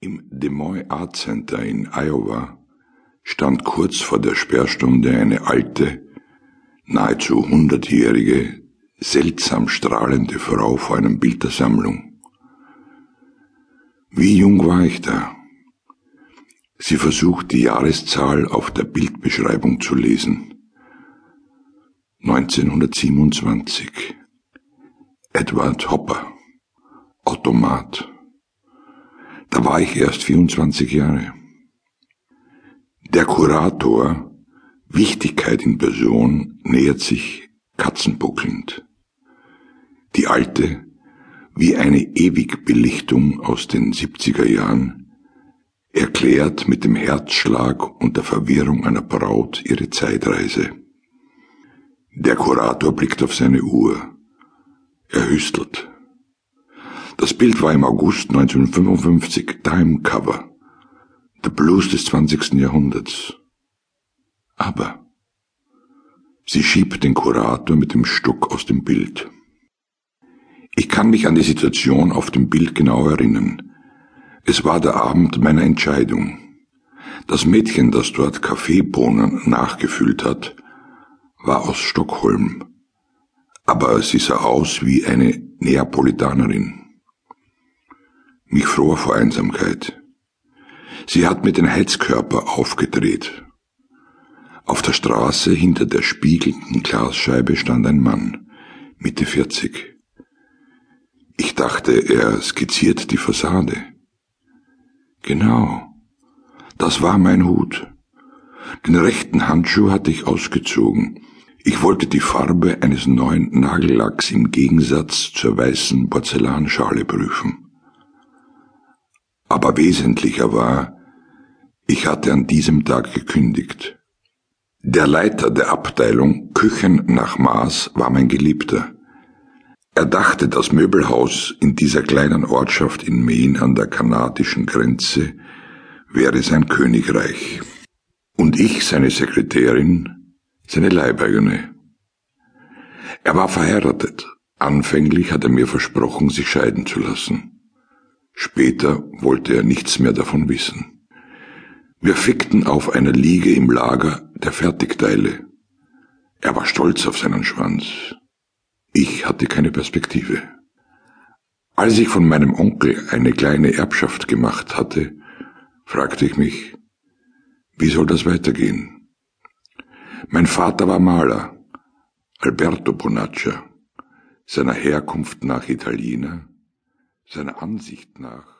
Im Des Moines Art Center in Iowa stand kurz vor der Sperrstunde eine alte, nahezu hundertjährige, seltsam strahlende Frau vor einem Bild der Sammlung. Wie jung war ich da? Sie versucht die Jahreszahl auf der Bildbeschreibung zu lesen. 1927. Edward Hopper. Automat. Da war ich erst 24 Jahre. Der Kurator, Wichtigkeit in Person, nähert sich katzenbuckelnd. Die alte, wie eine Ewigbelichtung aus den 70er Jahren, erklärt mit dem Herzschlag und der Verwirrung einer Braut ihre Zeitreise. Der Kurator blickt auf seine Uhr. Er hüstelt. Das Bild war im August 1955 Time Cover. The Blues des 20. Jahrhunderts. Aber sie schiebt den Kurator mit dem Stuck aus dem Bild. Ich kann mich an die Situation auf dem Bild genau erinnern. Es war der Abend meiner Entscheidung. Das Mädchen, das dort Kaffeebohnen nachgefüllt hat, war aus Stockholm, aber sie sah aus wie eine Neapolitanerin mich fror vor Einsamkeit. Sie hat mir den Heizkörper aufgedreht. Auf der Straße hinter der spiegelnden Glasscheibe stand ein Mann, Mitte 40. Ich dachte, er skizziert die Fassade. Genau, das war mein Hut. Den rechten Handschuh hatte ich ausgezogen. Ich wollte die Farbe eines neuen Nagellacks im Gegensatz zur weißen Porzellanschale prüfen. Aber wesentlicher war, ich hatte an diesem Tag gekündigt. Der Leiter der Abteilung Küchen nach Maß war mein Geliebter. Er dachte, das Möbelhaus in dieser kleinen Ortschaft in Maine an der kanadischen Grenze wäre sein Königreich. Und ich, seine Sekretärin, seine Leibeigene. Er war verheiratet. Anfänglich hat er mir versprochen, sich scheiden zu lassen. Später wollte er nichts mehr davon wissen. Wir fickten auf einer Liege im Lager der Fertigteile. Er war stolz auf seinen Schwanz. Ich hatte keine Perspektive. Als ich von meinem Onkel eine kleine Erbschaft gemacht hatte, fragte ich mich, wie soll das weitergehen? Mein Vater war Maler, Alberto Bonaccia, seiner Herkunft nach Italiener, seiner Ansicht nach